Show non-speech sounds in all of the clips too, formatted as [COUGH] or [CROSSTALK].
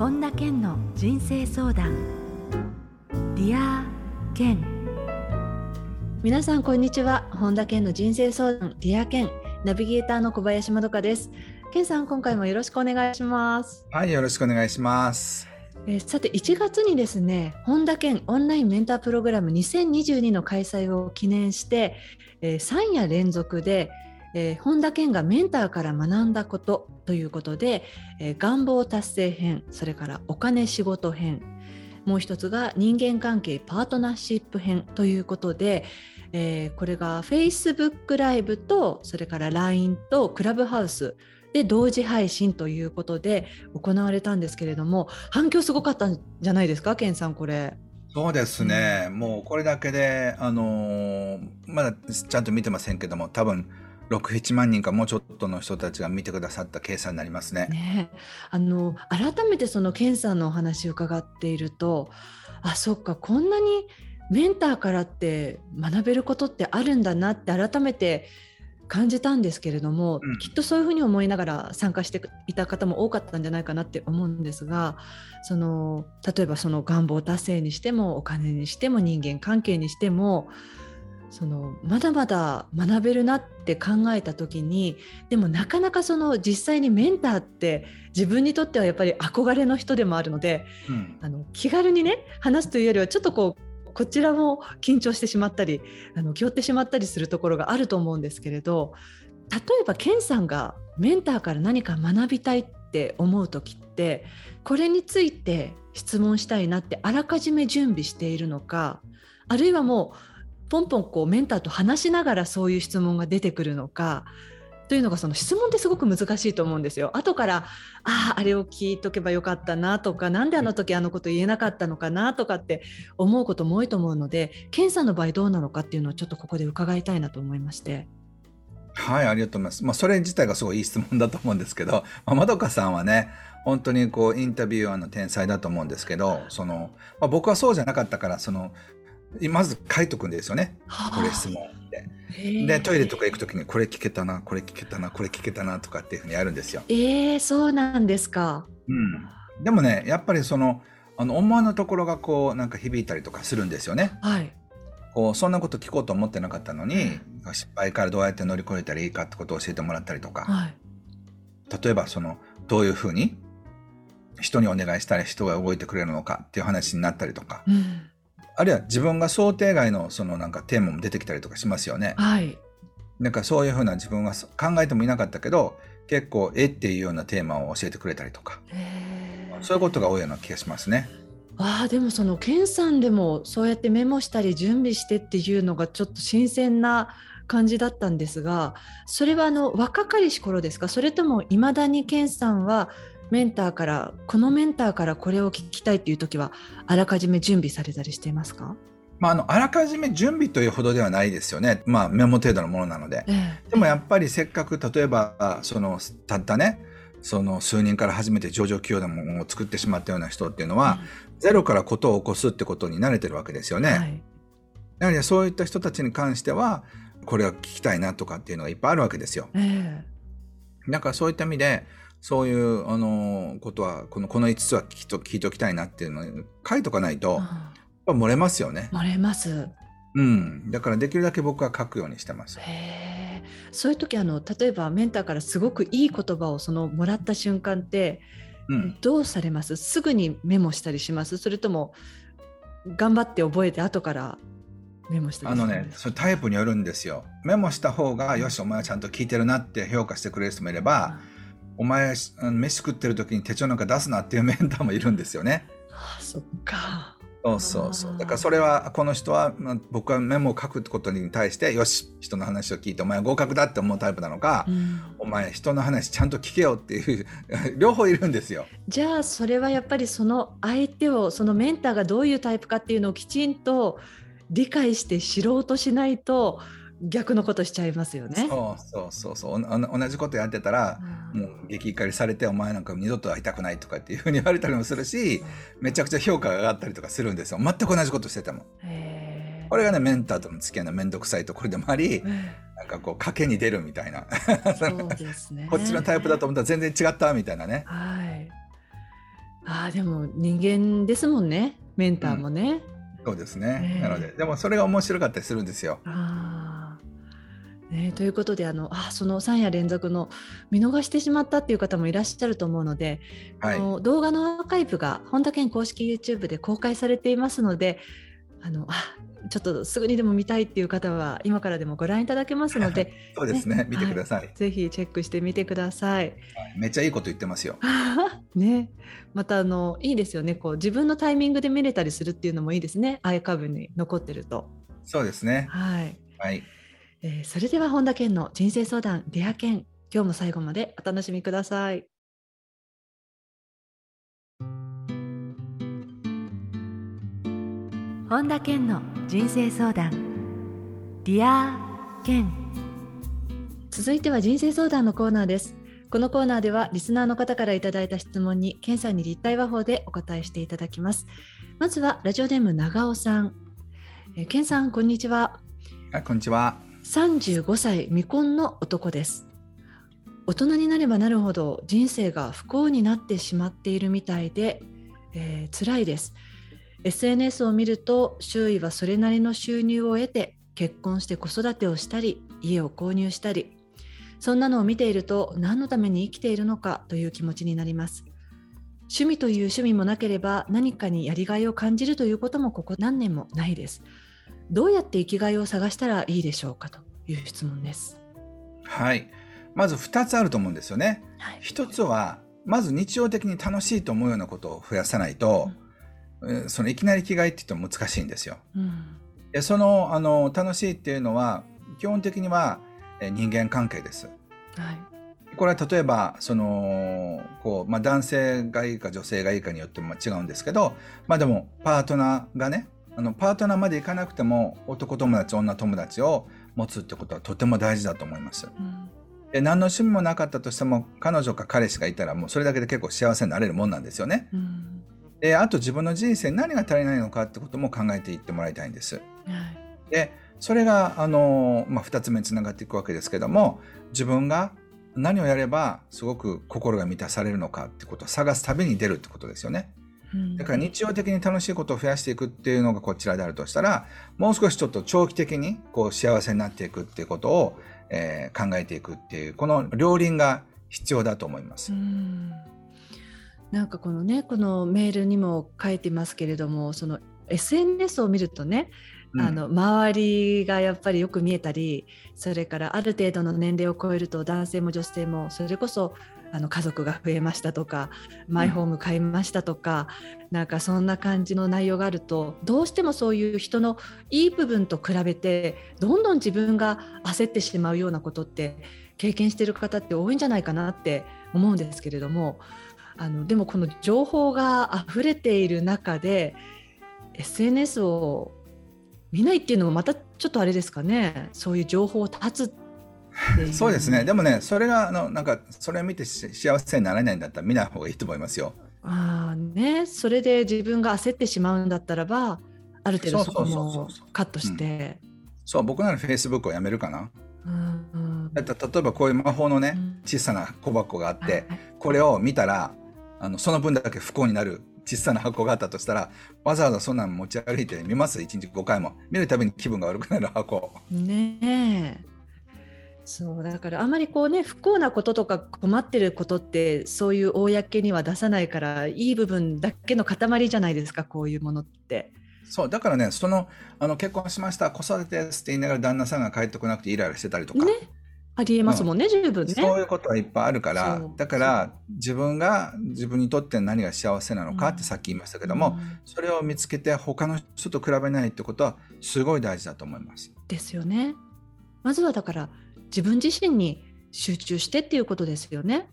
本田健の人生相談。 Dear 健。皆さんこんにちは。本田健の人生相談。 Dear 健。ナビゲーターの小林まどかです。健さん今回もよろしくお願いします。はいよろしくお願いします。えー、さて1月にですね本田健オンラインメンタープログラム2022の開催を記念して、えー、3夜連続でえー、本田健がメンターから学んだことということで、えー、願望達成編それからお金仕事編もう一つが人間関係パートナーシップ編ということで、えー、これが Facebook ライブとそれから LINE とクラブハウスで同時配信ということで行われたんですけれども反響すごかったんじゃないですか健さんこれ。そうですね、うん、もうこれだけで、あのー、まだちゃんと見てませんけども多分67万人かもうちょっとの人たちが見てくださった計算になりますね。ねあの改めてその検査のお話を伺っているとあそっかこんなにメンターからって学べることってあるんだなって改めて感じたんですけれども、うん、きっとそういうふうに思いながら参加していた方も多かったんじゃないかなって思うんですがその例えばその願望達成にしてもお金にしても人間関係にしてもそのまだまだ学べるなって考えた時にでもなかなかその実際にメンターって自分にとってはやっぱり憧れの人でもあるので、うん、あの気軽にね話すというよりはちょっとこうこちらも緊張してしまったりあの気負ってしまったりするところがあると思うんですけれど例えばケンさんがメンターから何か学びたいって思う時ってこれについて質問したいなってあらかじめ準備しているのかあるいはもうポンポンこうメンターと話しながらそういう質問が出てくるのかというのがその質問ってすごく難しいと思うんですよ。後からあああれを聞いとけばよかったなとか何であの時あのこと言えなかったのかなとかって思うことも多いと思うので検査の場合どうなのかっていうのをちょっとここで伺いたいなと思いまして。はい、ありがとうございます。まあ、それ自体がすごいいい質問だと思うんですけど、[LAUGHS] まあ、まどかさんはね、本当にこう、インタビュアーの天才だと思うんですけど、その、まあ、僕はそうじゃなかったから、その、まず書いとくんですよね。これ質問で。で、トイレとか行くときにこれ聞けたな、これ聞けたな、これ聞けたなとかっていうふうにやるんですよ。ええー、そうなんですか。うん。でもね、やっぱりその、あの、思わぬところがこう、なんか響いたりとかするんですよね。はい。こう、そんなこと聞こうと思ってなかったのに、失敗からどうやって乗り越えたらいいかってことを教えてもらったりとか。はい。例えば、その、どういうふうに人にお願いしたら人が動いてくれるのかっていう話になったりとか。うんあるいは自分が想定外のそのなんかテーマも出てきたりとかしますよね。はい。なんかそういうふうな自分は考えてもいなかったけど結構絵っていうようなテーマを教えてくれたりとかそういうことが多いような気がしますね。ああでもその健さんでもそうやってメモしたり準備してっていうのがちょっと新鮮な感じだったんですがそれはあの若かりし頃ですか？それともいまだに健さんはメンターからこのメンターからこれを聞きたいっていう時はあらかじめ準備されたりしていますか？まあ、あの、あらかじめ準備というほどではないですよね。まあ、メモ程度のものなので。えでもやっぱりせっかく、例えば、その、たったね、その数人から初めて上場企業のものを作ってしまったような人っていうのは、うん、ゼロからことを起こすってことに慣れてるわけですよね。はい、やはりそういった人たちに関しては、これは聞きたいなとかっていうのがいっぱいあるわけですよ。えだからそういった意味で、そういう、あの、ことは、この、この5つは聞いと聞いときたいなっていうのを書いとかないと、やっぱ漏れますよね。漏れます。うん。だからできるだけ僕は書くようにしてます。へそういう時あの、例えばメンターからすごくいい言葉をそのもらった瞬間って、うん、どうされます？すぐにメモしたりします？それとも、頑張って覚えて後からメモしてあのね、それタイプによるんですよ。メモした方が、よし、お前はちゃんと聞いてるなって評価してくれる人もいれば、うんお前、飯食ってる時に手帳なんか出すなっていうメンターもいるんですよね。ああ、そっか。そうそうそう。だからそれは、この人は、まあ、僕はメモを書くことに対して、よし、人の話を聞いて、お前は合格だって思うタイプなのか、うん、お前、人の話ちゃんと聞けよっていう [LAUGHS] 両方いるんですよ。じゃあ、それはやっぱりその相手を、そのメンターがどういうタイプかっていうのをきちんと理解して知ろうとしないと、逆のことしちゃいますよね。そうそうそうそう。同じことやってたら、うん、もう激怒りされてお前なんか二度と会いたくないとかっていうふうに言われたりもするし、うん、めちゃくちゃ評価が上がったりとかするんですよ。全く同じことしてても。これがねメンターとの付き合いの面倒くさいところでもあり、なんかこう賭けに出るみたいな。そうですね。[LAUGHS] こっちのタイプだと思ったら全然違ったみたいなね。はい。ああでも人間ですもんね。メンターもね。うん、そうですね、えー、なのででもそれが面白かったりするんですよ。あね、ということであのあその3夜連続の見逃してしまったっていう方もいらっしゃると思うので、はい、の動画のアーカイブが本田健公式 YouTube で公開されていますのであのあちょっとすぐにでも見たいっていう方は今からでもご覧いただけますのでそうですね、ね、見てください、はい、ぜひチェックしてみてください、めっちゃいいこと言ってますよ。[LAUGHS] ね。またあのいいですよね。こう自分のタイミングで見れたりするっていうのもいいですね。アイカブに残ってると。そうですね。はい、はいえー、それでは本田健の人生相談デア健今日も最後までお楽しみください。本田健の人生相談。 Dear 健続いては人生相談のコーナーです。このコーナーではリスナーの方からいただいた質問に健さんに立体話法でお答えしていただきます。まずはラジオネーム長尾さん。え健さんこんにちは。あこんにちは。35歳未婚の男です。大人になればなるほど人生が不幸になってしまっているみたいで、えー、辛いです。SNS を見ると周囲はそれなりの収入を得て結婚して子育てをしたり家を購入したりそんなのを見ていると何のために生きているのかという気持ちになります。趣味という趣味もなければ何かにやりがいを感じるということもここ何年もないです。どうやって生きがいを探したらいいでしょうかという質問です。はい。まず2つあると思うんですよね、はい、1つはまず日常的に楽しいと思うようなことを増やさないと、うん。そのいきなり着替えって言っても難しいんですよ。うん、でそのあの楽しいっていうのは基本的には人間関係です。はい、これは例えばそのこう、まあ、男性がいいか女性がいいかによっても違うんですけど、まあ、でもパートナーがねあのパートナーまでいかなくても男友達女友達を持つってことはとても大事だと思います。うんで何の趣味もなかったとしても彼女か彼氏がいたらもうそれだけで結構幸せになれるもんなんですよね。うんであと自分の人生何が足りないのかってことも考えていってもらいたいんです。はい、でそれがあの、まあ、2つ目につながっていくわけですけども自分が何をやればすごく心が満たされるのかってことを探す旅に出るってことですよね。だから日常的に楽しいことを増やしていくっていうのがこちらであるとしたらもう少しちょっと長期的にこう幸せになっていくっていうことを、えー、考えていくっていうこの両輪が必要だと思います。うん。なんかこのねこのメールにも書いてますけれどもその SNS を見るとね、うん、あの周りがやっぱりよく見えたりそれからある程度の年齢を超えると男性も女性もそれこそあの家族が増えましたとかマイホーム買いましたとか、うん、なんかそんな感じの内容があるとどうしてもそういう人のいい部分と比べてどんどん自分が焦ってしまうようなことって経験してる方って多いんじゃないかなって思うんですけれどもあのでもこの情報が溢れている中で SNS を見ないっていうのもまたちょっとあれですかね。そういう情報を断つそうですね。でもねそれがあのなんかそれを見て幸せにならないんだったら見ない方がいいと思いますよ。あね。それで自分が焦ってしまうんだったらばある程度そこもカットして。そう僕ならフェイスブックをやめるかな。うんうん、例えばこういう魔法のね、小さな小箱があって、これを見たらあのその分だけ不幸になる小さな箱があったとしたらわざわざそんなの持ち歩いて見ます？1日5回も。見るたびに気分が悪くなる箱。ねえそうだからあまりこうね不幸なこととか困ってることってそういう公には出さないからいい部分だけの塊じゃないですかこういうものって。そうだからねそのあの結婚しました子育てですって言いながら旦那さんが帰ってこなくてイライラしてたりとか、ね、ありえますもんね、うん、十分ね。そういうことはいっぱいあるから、だから自分が自分にとって何が幸せなのかってさっき言いましたけども、うん、それを見つけて他の人と比べないってことはすごい大事だと思います。ですよね。まずはだから自分自身に集中してっていうことですよね。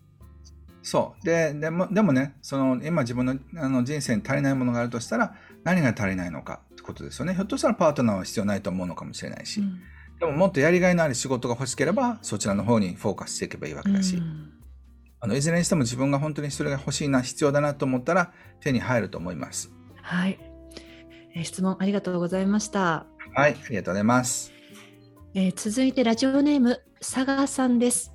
そうででもでもねその今自分のあの人生に足りないものがあるとしたら何が足りないのかってことですよねひょっとしたらパートナーは必要ないと思うのかもしれないし、うんでももっとやりがいのある仕事が欲しければそちらの方にフォーカスしていけばいいわけだし、うん、あのいずれにしても自分が本当にそれが欲しいな必要だなと思ったら手に入ると思います。はい、えー、質問ありがとうございました。はい、ありがとうございます。えー、続いてラジオネーム佐賀さんです。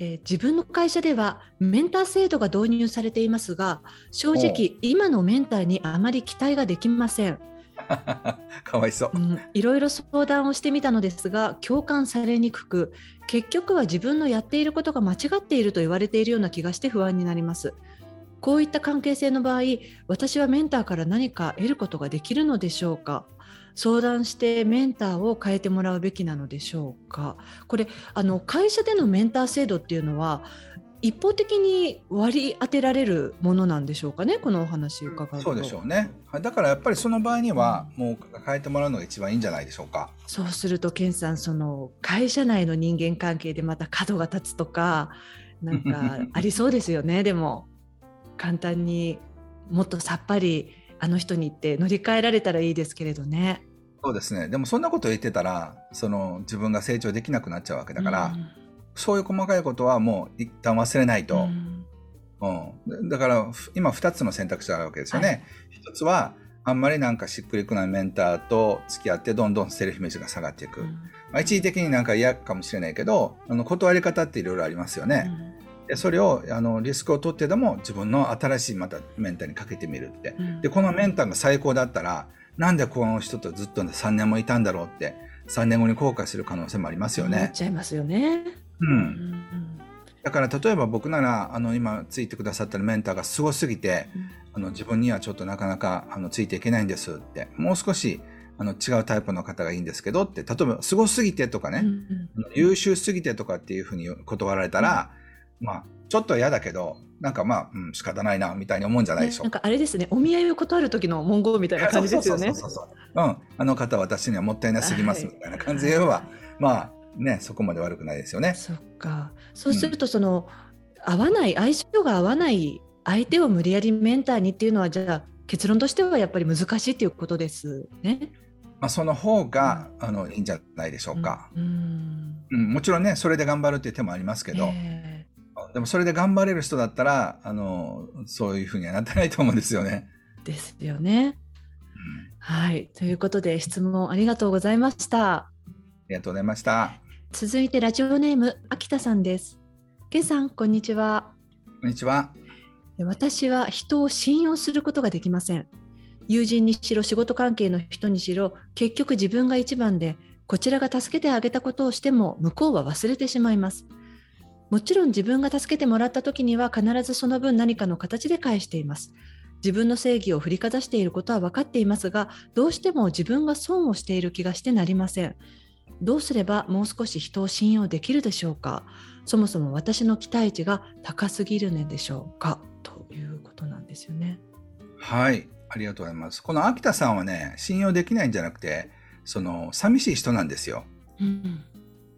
えー、自分の会社ではメンター制度が導入されていますが正直今のメンターにあまり期待ができません。[LAUGHS] かわいそう、うん、いろいろ相談をしてみたのですが共感されにくく結局は自分のやっていることが間違っていると言われているような気がして不安になりますこういった関係性の場合私はメンターから何か得ることができるのでしょうか？相談してメンターを変えてもらうべきなのでしょうか。これあの会社でのメンター制度っていうのは一方的に割り当てられるものなんでしょうかね？このお話伺うと。そうでしょうね。だからやっぱりその場合にはもう変えてもらうのが一番いいんじゃないでしょうか。そうすると健さんその会社内の人間関係でまた角が立つとかなんかありそうですよね。[LAUGHS] でも簡単にもっとさっぱりあの人に言って乗り換えられたらいいですけれどねそうですねでもそんなこと言ってたらその自分が成長できなくなっちゃうわけだから、うんそういう細かいことはもう一旦忘れないと。うん、うん、だから今2つの選択肢があるわけですよね。はい、1つはあんまりなんかしっくりくないメンターと付き合ってどんどんセルフイメージが下がっていく。うん、まあ、一時的になんか嫌かもしれないけどあの断り方っていろいろありますよね。うん、でそれをあのリスクを取ってでも自分の新しいまたメンターにかけてみるって。でこのメンターが最高だったらなんでこの人とずっと3年もいたんだろうって3年後に後悔する可能性もありますよね。思っちゃいますよね。うん。だから例えば僕ならあの今ついてくださってるメンターがすごすぎて、あの自分にはちょっとなかなかあのついていけないんですってもう少しあの違うタイプの方がいいんですけどって例えばすごすぎてとかね、優秀すぎてとかっていうふうに断られたら、まあちょっと嫌だけどなんかまあ、うん、仕方ないなみたいに思うんじゃないでしょ。う、ね、なんかあれですねお見合いを断る時の文言みたいな感じですよね。うん、あの方私にはもったいなすぎますみたいな感じで言えば、はい、まあねそこまで悪くないですよね。そっか。そうするとその、うん、合わない相性が合わない相手を無理やりメンターにっていうのはじゃあ結論としてはやっぱり難しいっていうことですね。まあ、その方が、うん、あのいいんじゃないでしょうか、うん、うん、もちろんねそれで頑張るっていう手もありますけど、え。ー、でもそれで頑張れる人だったらあのそういうふうにはなってないと思うんですよね。ですよね。はいということで質問ありがとうございました。りがとうございました。続いてラジオネーム秋田さんです。けんさんこんにちは。こんにちは。私は人を信用することができません。友人にしろ仕事関係の人にしろ結局自分が一番でこちらが助けてあげたことをしても向こうは忘れてしまいます。もちろん自分が助けてもらった時には必ずその分何かの形で返しています。自分の正義を振りかざしていることは分かっていますが、どうしても自分が損をしている気がしてなりません。どうすればもう少し人を信用できるでしょうかそもそも私の期待値が高すぎるのでしょうかということなんですよね。はいありがとうございます。この秋田さんはね信用できないんじゃなくてその寂しい人なんですよ。うん、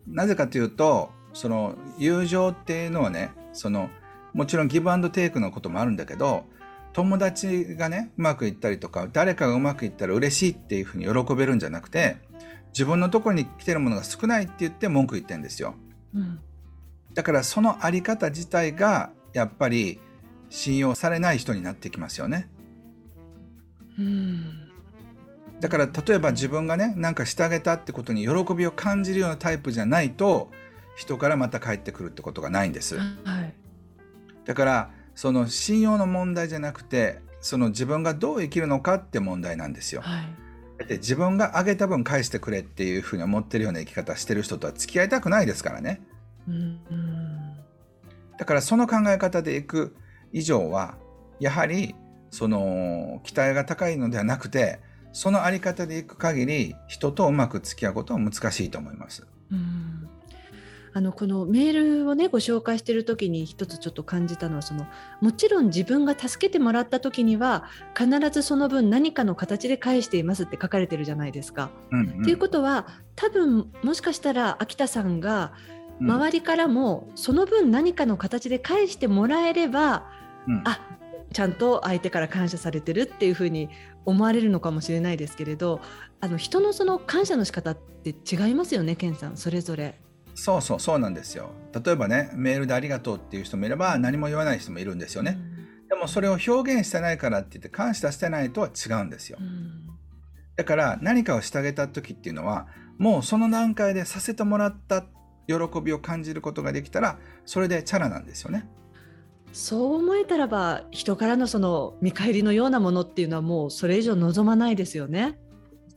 なぜかというとその友情っていうのはねそのもちろんギブアンドテイクのこともあるんだけど友達がねうまくいったりとか誰かがうまくいったら嬉しいっていうふうに喜べるんじゃなくて自分のところに来てるものが少ないって言って文句言ってるんですよ。うん、だからそのあり方自体がやっぱり信用されない人になってきますよね。うん、だから例えば自分がねなんかしてあげたってことに喜びを感じるようなタイプじゃないと人からまた帰ってくるってことがないんです。はい、だからその信用の問題じゃなくてその自分がどう生きるのかって問題なんですよ。はいって自分があげた分返してくれっていうふうに思ってるような生き方してる人とは付き合いたくないですからね。うんだからその考え方でいく以上はやはりその期待が高いのではなくてそのあり方でいく限り人とうまく付き合うことは難しいと思います。うんあのこのメールをねご紹介してる時に一つちょっと感じたのはそのもちろん自分が助けてもらった時には必ずその分何かの形で返していますって書かれてるじゃないですか。と、うんうん、いうことは多分もしかしたら秋田さんが周りからもその分何かの形で返してもらえれば、うん、あちゃんと相手から感謝されてるっていうふうに思われるのかもしれないですけれどあの人のその感謝の仕方って違いますよね健さんそれぞれ。そうそうそうなんですよ。例えばねメールでありがとうっていう人もいれば何も言わない人もいるんですよね、うん、でもそれを表現してないからって言って感謝してないとは違うんですよ、うん、だから何かをしてあげた時っていうのはもうその段階でさせてもらった喜びを感じることができたらそれでチャラなんですよね。そう思えたらば人からのその見返りのようなものっていうのはもうそれ以上望まないですよね。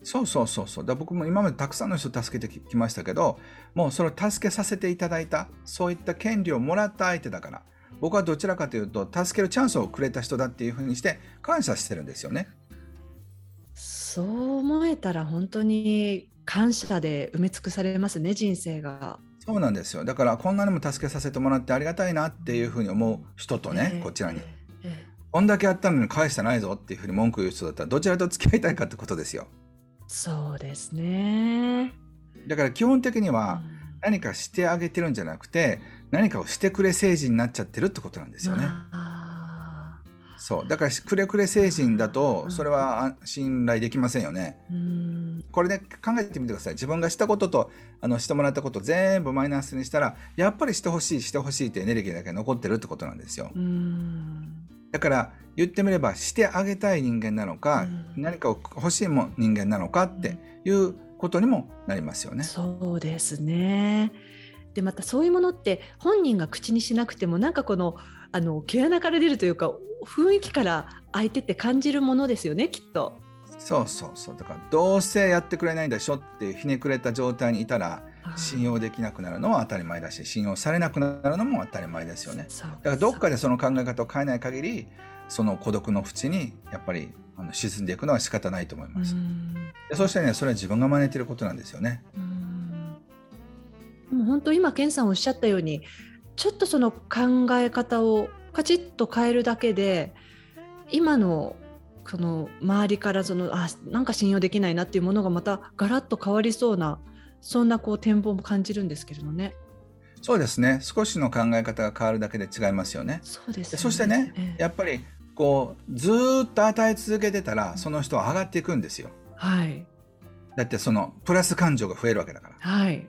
そうそうそうそうだ僕も今までたくさんの人助けてきましたけどもうそれを助けさせていただいたそういった権利をもらった相手だから僕はどちらかというと助けるチャンスをくれた人だっていうふうにして感謝してるんですよね。そう思えたら本当に感謝で埋め尽くされますね人生が。そうなんですよだからこんなにも助けさせてもらってありがたいなっていうふうに思う人とね、えー、こちらに、こんだけやったのに返してないぞっていうふうに文句言う人だったらどちらと付き合いたいかってことですよ。そうですね。だから基本的には何かしてあげてるんじゃなくて何かをしてくれ成人になっちゃってるってことなんですよね。そう。だからくれくれ成人だとそれは信頼できませんよね。これで、ね、考えてみてください。自分がしたこととあのしてもらったこと全部マイナスにしたらやっぱりしてほしいしてほしいってエネルギーだけ残ってるってことなんですよ。だから言ってみればしてあげたい人間なのか、何かを欲しいも人間なのかっていうことにもなりますよね。そうですねでまたそういうものって本人が口にしなくてもなんかこのあの毛穴から出るというか雰囲気から相手って感じるものですよねきっと。そうそうそうだからどうせやってくれないんでしょってひねくれた状態にいたら信用できなくなるのは当たり前だし信用されなくなるのも当たり前ですよね。だからどっかでその考え方を変えない限りその孤独の淵にやっぱりあの沈んでいくのは仕方ないと思います。でそしてねそれは自分が真似てることなんですよね。もう本当今健さんおっしゃったようにちょっとその考え方をカチッと変えるだけで今のその周りからそのあなんか信用できないなっていうものがまたガラッと変わりそうなそんなこう展望も感じるんですけれどね。そうですね少しの考え方が変わるだけで違いますよね。そうです、ね、そしてね、ええ、やっぱりこうずっと与え続けてたらその人は上がっていくんですよ。はい、だってそのプラス感情が増えるわけだから。はい、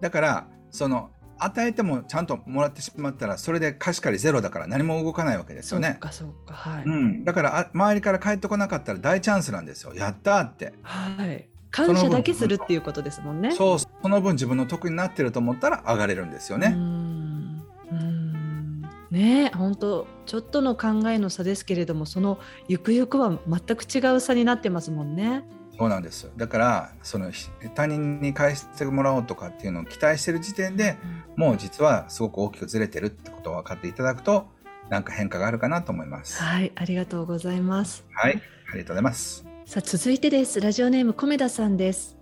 だからその与えてもちゃんともらってしまったらそれで貸し借りゼロだから何も動かないわけですよね。そうかそうかはい。うん、だからあ周りから帰ってこなかったら大チャンスなんですよ。やったって。はい。感謝だけするっていうことですもんね。そうその分自分の得になってると思ったら上がれるんですよね。うんうんね本当ちょっとの考えの差ですけれどもそのゆくゆくは全く違う差になってますもんね。そうなんですだからその他人に返してもらおうとかっていうのを期待してる時点で、うん、もう実はすごく大きくずれてるってことを分かっていただくとなんか変化があるかなと思います。はいありがとうございます。はいありがとうございます。さあ続いてですラジオネーム米田さんです。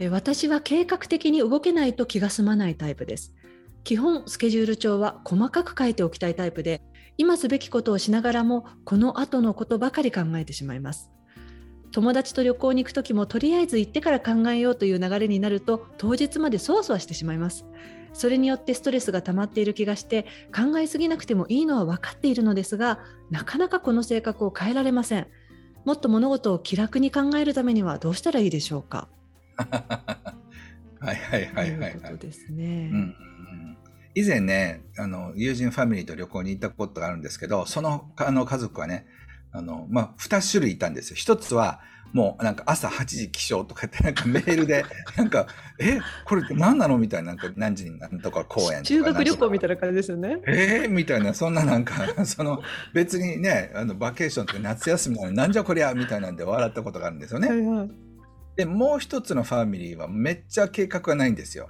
え私は計画的に動けないと気が済まないタイプです。基本スケジュール帳は細かく書いておきたいタイプで今すべきことをしながらもこの後のことばかり考えてしまいます。友達と旅行に行く時もとりあえず行ってから考えようという流れになると当日までそわそわしてしまいますそれによってストレスが溜まっている気がして考えすぎなくてもいいのは分かっているのですがなかなかこの性格を変えられませんもっと物事を気楽に考えるためにはどうしたらいいでしょうか？[LAUGHS] はいはいはいはい、はい、うことですね、うん。以前ねあの友人ファミリーと旅行に行ったことがあるんですけどそのあの家族はねあの、まあ、二種類いたんですよ。一つは、もうなんか朝8時起床とかってなんかメールで、[LAUGHS] なんか、え、これ何なのみたいな、なんか何時になんとか公演とか。中学旅行みたいな感じですよね。えー、みたいな、そんななんか、[LAUGHS] その別にね、あのバケーションとか夏休みなのになんじゃこりゃみたいなんで笑ったことがあるんですよね。はいはい、で、もう一つのファミリーはめっちゃ計画がないんですよ。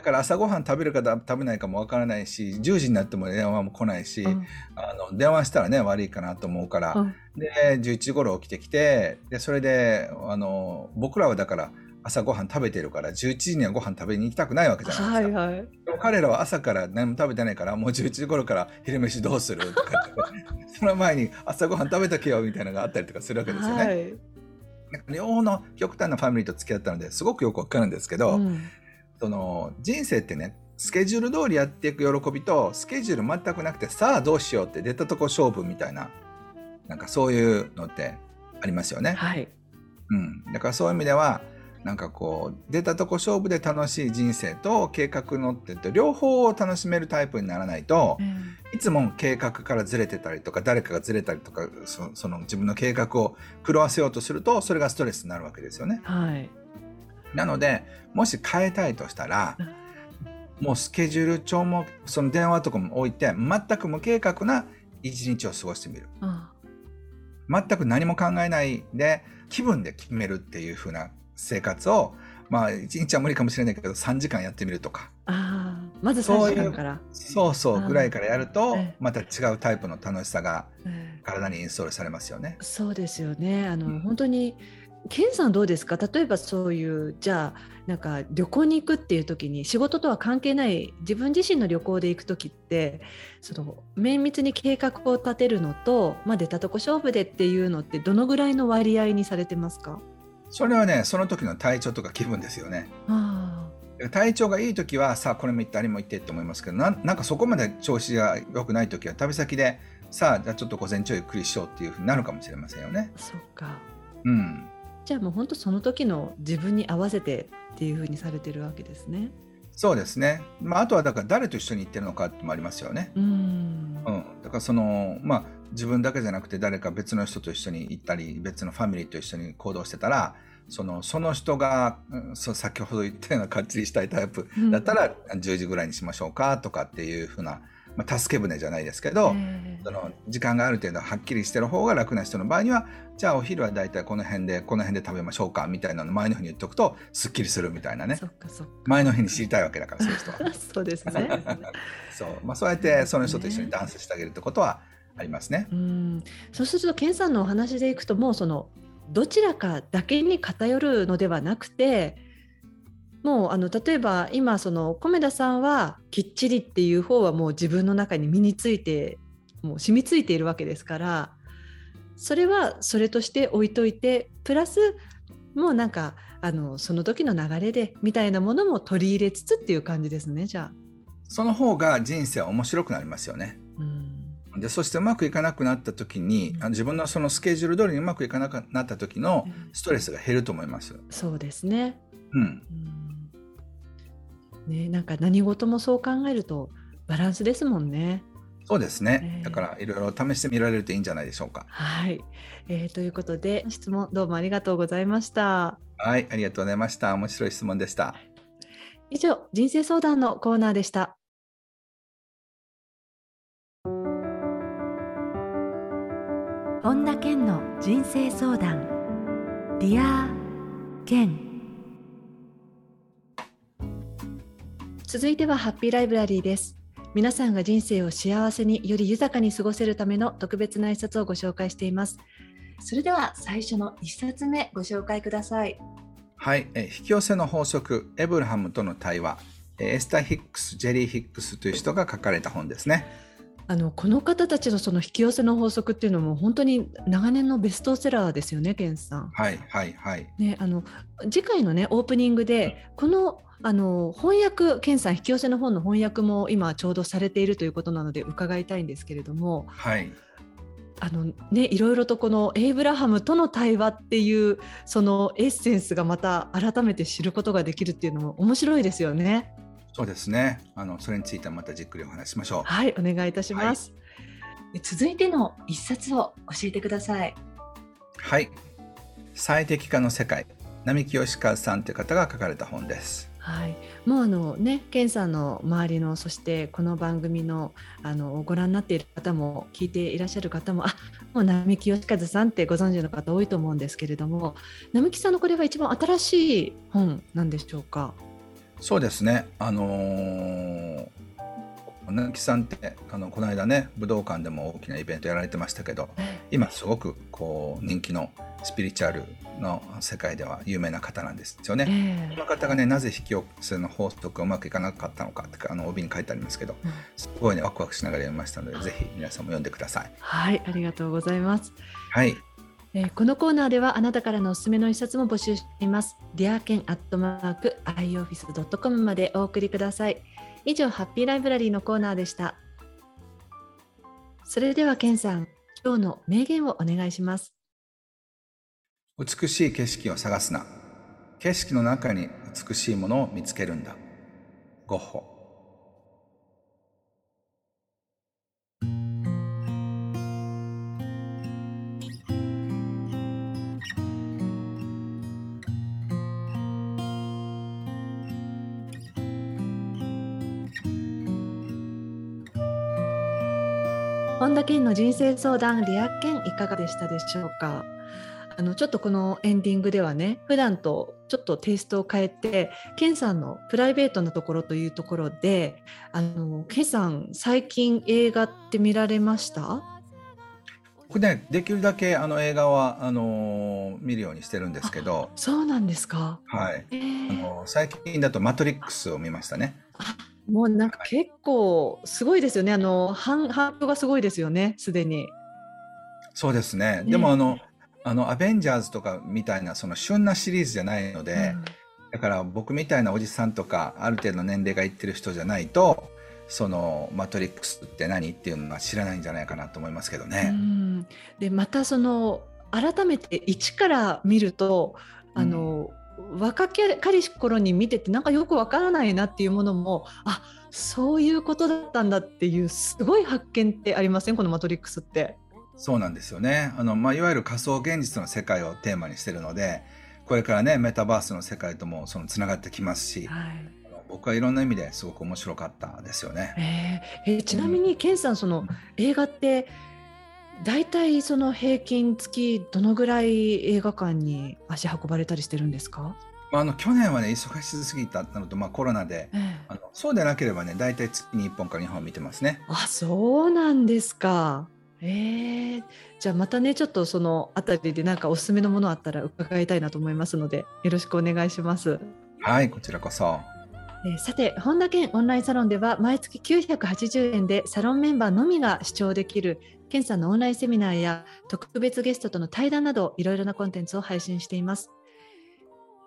あだから朝ごはん食べるか食べないかもわからないし10時になっても電話も来ないし、うん、あの電話したらね悪いかなと思うから、うん、で11時頃起きてきてでそれであの僕らはだから朝ごはん食べてるから11時にはご飯食べに行きたくないわけじゃないですか。はいはい、彼らは朝から何も食べてないからもう11時頃から昼飯どうする？と [LAUGHS] かその前に朝ごはん食べとけよみたいなのがあったりとかするわけですよね。はい、両方の極端なファミリーと付き合ったのですごくよくわかるんですけど、うん、その人生ってねスケジュール通りやっていく喜びとスケジュール全くなくてさあどうしようって出たとこ勝負みたいななんかそういうのってありますよね。はいうん、だからそういう意味ではなんかこう出たとこ勝負で楽しい人生と計画のって両方を楽しめるタイプにならないと、うん、いつも計画からずれてたりとか誰かがずれたりとかその自分の計画を狂わせようとするとそれがストレスになるわけですよね。はいなのでもし変えたいとしたらもうスケジュール帳もその電話とかも置いて全く無計画な一日を過ごしてみる。全く何も考えないで気分で決めるっていう風な生活をまあ1日は無理かもしれないけど3時間やってみるとか。あまず3時間から。そうそうぐらいからやるとまた違うタイプの楽しさが体にインストールされますよね。そうですよね。あの、うん、本当にケンさんどうですか？例えばそういうじゃあなんか旅行に行くっていう時に仕事とは関係ない自分自身の旅行で行く時ってその綿密に計画を立てるのと、まあ、出たとこ勝負でっていうのってどのぐらいの割合にされてますか？それはねその時の体調とか気分ですよね。体調がいい時はさあこれも行ってあれも行ってって思いますけどなんかそこまで調子が良くない時は旅先でさあじゃあちょっと午前中ゆっくりしようっていうふうになるかもしれませんよね。そっか。うんじゃあもう本当その時の自分に合わせてっていうふうにされてるわけですね。そうですね。まあ、あとはだから誰と一緒に行ってるのかってもありますよね。うん。うん。だからその、まあ、自分だけじゃなくて誰か別の人と一緒に行ったり、別のファミリーと一緒に行動してたら、そのその人が、うん、そう先ほど言ったようなかっちりしたいタイプだったら、うん、10時ぐらいにしましょうかとかっていうふうなまあ、助け舟じゃないですけど、その時間がある程度はっきりしてる方が楽な人の場合にはじゃあお昼は大体この辺でこの辺で食べましょうかみたいなの前の日に言っとくとすっきりするみたいなね。前の日に知りたいわけだからそういう人は。[LAUGHS] そうですね。[LAUGHS] そう,、まあ、そうやってその人と一緒にダンスしてあげるってことはありますね。うん。そうすると健さんのお話でいくともうそのどちらかだけに偏るのではなくてもうあの例えば今その米田さんはきっちりっていう方はもう自分の中に身についてもう染みついているわけですからそれはそれとして置いといてプラスもうなんかあのその時の流れでみたいなものも取り入れつつっていう感じですねじゃあ。その方が人生は面白くなりますよね。うん、でそしてうまくいかなくなった時に、うん、自分のそのスケジュール通りにうまくいかなくなった時のストレスが減ると思います。うん、そうですね。うん、ね、なんか何事もそう考えるとバランスですもんね。そうですね、えー、だからいろいろ試してみられるといいんじゃないでしょうか。はい、えー、ということで質問どうもありがとうございました。はいありがとうございました。面白い質問でした。以上人生相談のコーナーでした。本田健の人生相談 Dear 健続いてはハッピーライブラリーです。皆さんが人生を幸せにより豊かに過ごせるための特別な一冊をご紹介しています。それでは最初の一冊目ご紹介ください。はいえ引き寄せの法則エイブラハムとの対話エスター・ヒックスジェリー・ヒックスという人が書かれた本ですね。あのこの方たちのその引き寄せの法則っていうのも本当に長年のベストセラーですよね、ケンさん。はいはいはい。ねあの次回のねオープニングでこのあの翻訳、健さん、引き寄せの本の翻訳も今、ちょうどされているということなので伺いたいんですけれども、はいあのね、いろいろとこのエイブラハムとの対話っていうそのエッセンスがまた改めて知ることができるっていうのも面白いですよね。そうですね。あのそれについてはまたじっくりお話しましょう。はい、お願いいたします。はい、続いての一冊を教えてください。はい。最適化の世界、並木義和さんという方が書かれた本です。はい、もうあのね、ケンさんの周りのそしてこの番組のあのご覧になっている方も聞いていらっしゃる方もあもう並木義和さんってご存知の方多いと思うんですけれども並木さんのこれは一番新しい本なんでしょうか？そうですね。あのー、並木さんってあのこの間ね武道館でも大きなイベントやられてましたけど今すごくこう人気のスピリチュアルの世界では有名な方なんですよね。えー、この方がねなぜ引き寄せの法則がうまくいかなかったのかってあの帯に書いてありますけど、うん、すごいねワクワクしながら読みましたのでぜひ皆さんも読んでください。はいありがとうございます。はい。えー、このコーナーではあなたからのおすすめの一冊も募集しています。ディアケンアットマーク iOffice.com までお送りください。以上、ハッピーライブラリーのコーナーでした。それでは、ケンさん、今日の名言をお願いします。美しい景色を探すな。景色の中に美しいものを見つけるんだ。ゴッホ。本田健の人生相談リア健いかがでしたでしょうか？あのちょっとこのエンディングではね普段とちょっとテイストを変えて健さんのプライベートなところというところであの健さん最近映画って見られました？僕ねできるだけあの映画はあの見るようにしてるんですけど。そうなんですか。はい、えー、あの最近だと「マトリックス」を見ましたねもうなんか結構すごいですよね。あの反反響がすごいですよね。すでに。そうですね、ね、でもあのあのアベンジャーズとかみたいなその旬なシリーズじゃないので、うん、だから僕みたいなおじさんとかある程度の年齢がいってる人じゃないとそのマトリックスって何っていうのは知らないんじゃないかなと思いますけどね。でまたその改めて一から見るとあの、うん、若かりし頃に見ててなんかよくわからないなっていうものもあそういうことだったんだっていうすごい発見ってありません？この「マトリックス」って。そうなんですよね。あの、まあ、いわゆる仮想現実の世界をテーマにしてるのでこれからねメタバースの世界ともそのつながってきますし、はい、僕はいろんな意味ですごく面白かったですよね。えー、えー、ちなみに、ケンさんその映画って大体その平均月どのぐらい映画館に足運ばれたりしてるんですか？あの去年はね忙しすぎたのと、まあ、コロナで、えー、あのそうでなければね大体月に1本か2本見てますね。あそうなんですか。えー、じゃあまたねちょっとそのあたりでなんかおすすめのものあったら伺いたいなと思いますのでよろしくお願いします。はいこちらこそ。さて本田健オンラインサロンでは毎月980円でサロンメンバーのみが視聴できる健さんのオンラインセミナーや特別ゲストとの対談などいろいろなコンテンツを配信しています。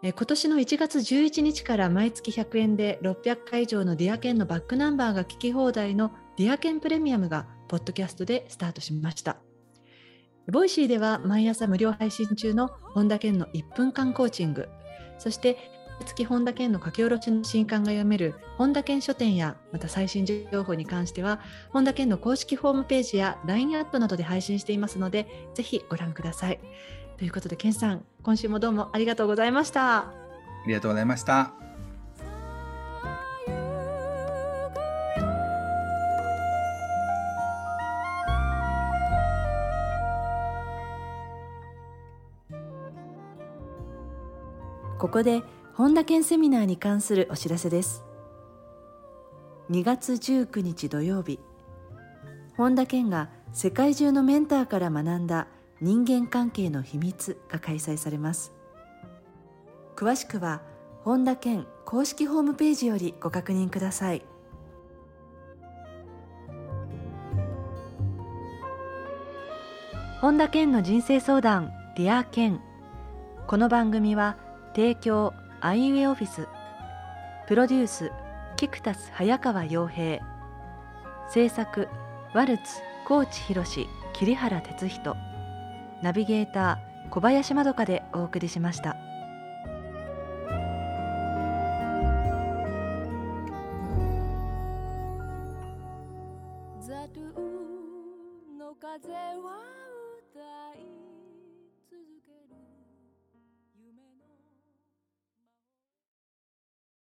えー、今年の1月11日から毎月100円で600回以上のディアケンのバックナンバーが聞き放題のディアケンプレミアムがポッドキャストでスタートしました。 Voicy では毎朝無料配信中の本田健の1分間コーチング、そして月本田健の書き下ろしの新刊が読める本田健書店やまた最新情報に関しては本田健の公式ホームページや LINE アットなどで配信していますのでぜひご覧ください。ということで健さん今週もどうもありがとうございました。ありがとうございました。ここで本田健セミナーに関するお知らせです。2月19日土曜日。本田健が世界中のメンターから学んだ人間関係の秘密が開催されます。詳しくは本田健公式ホームページよりご確認ください。本田健の人生相談ディア健この番組は提供アイウェイオフィス。プロデュースキクタス早川洋平。制作ワルツ高知博桐原哲人。ナビゲーター小林まどかでお送りしました。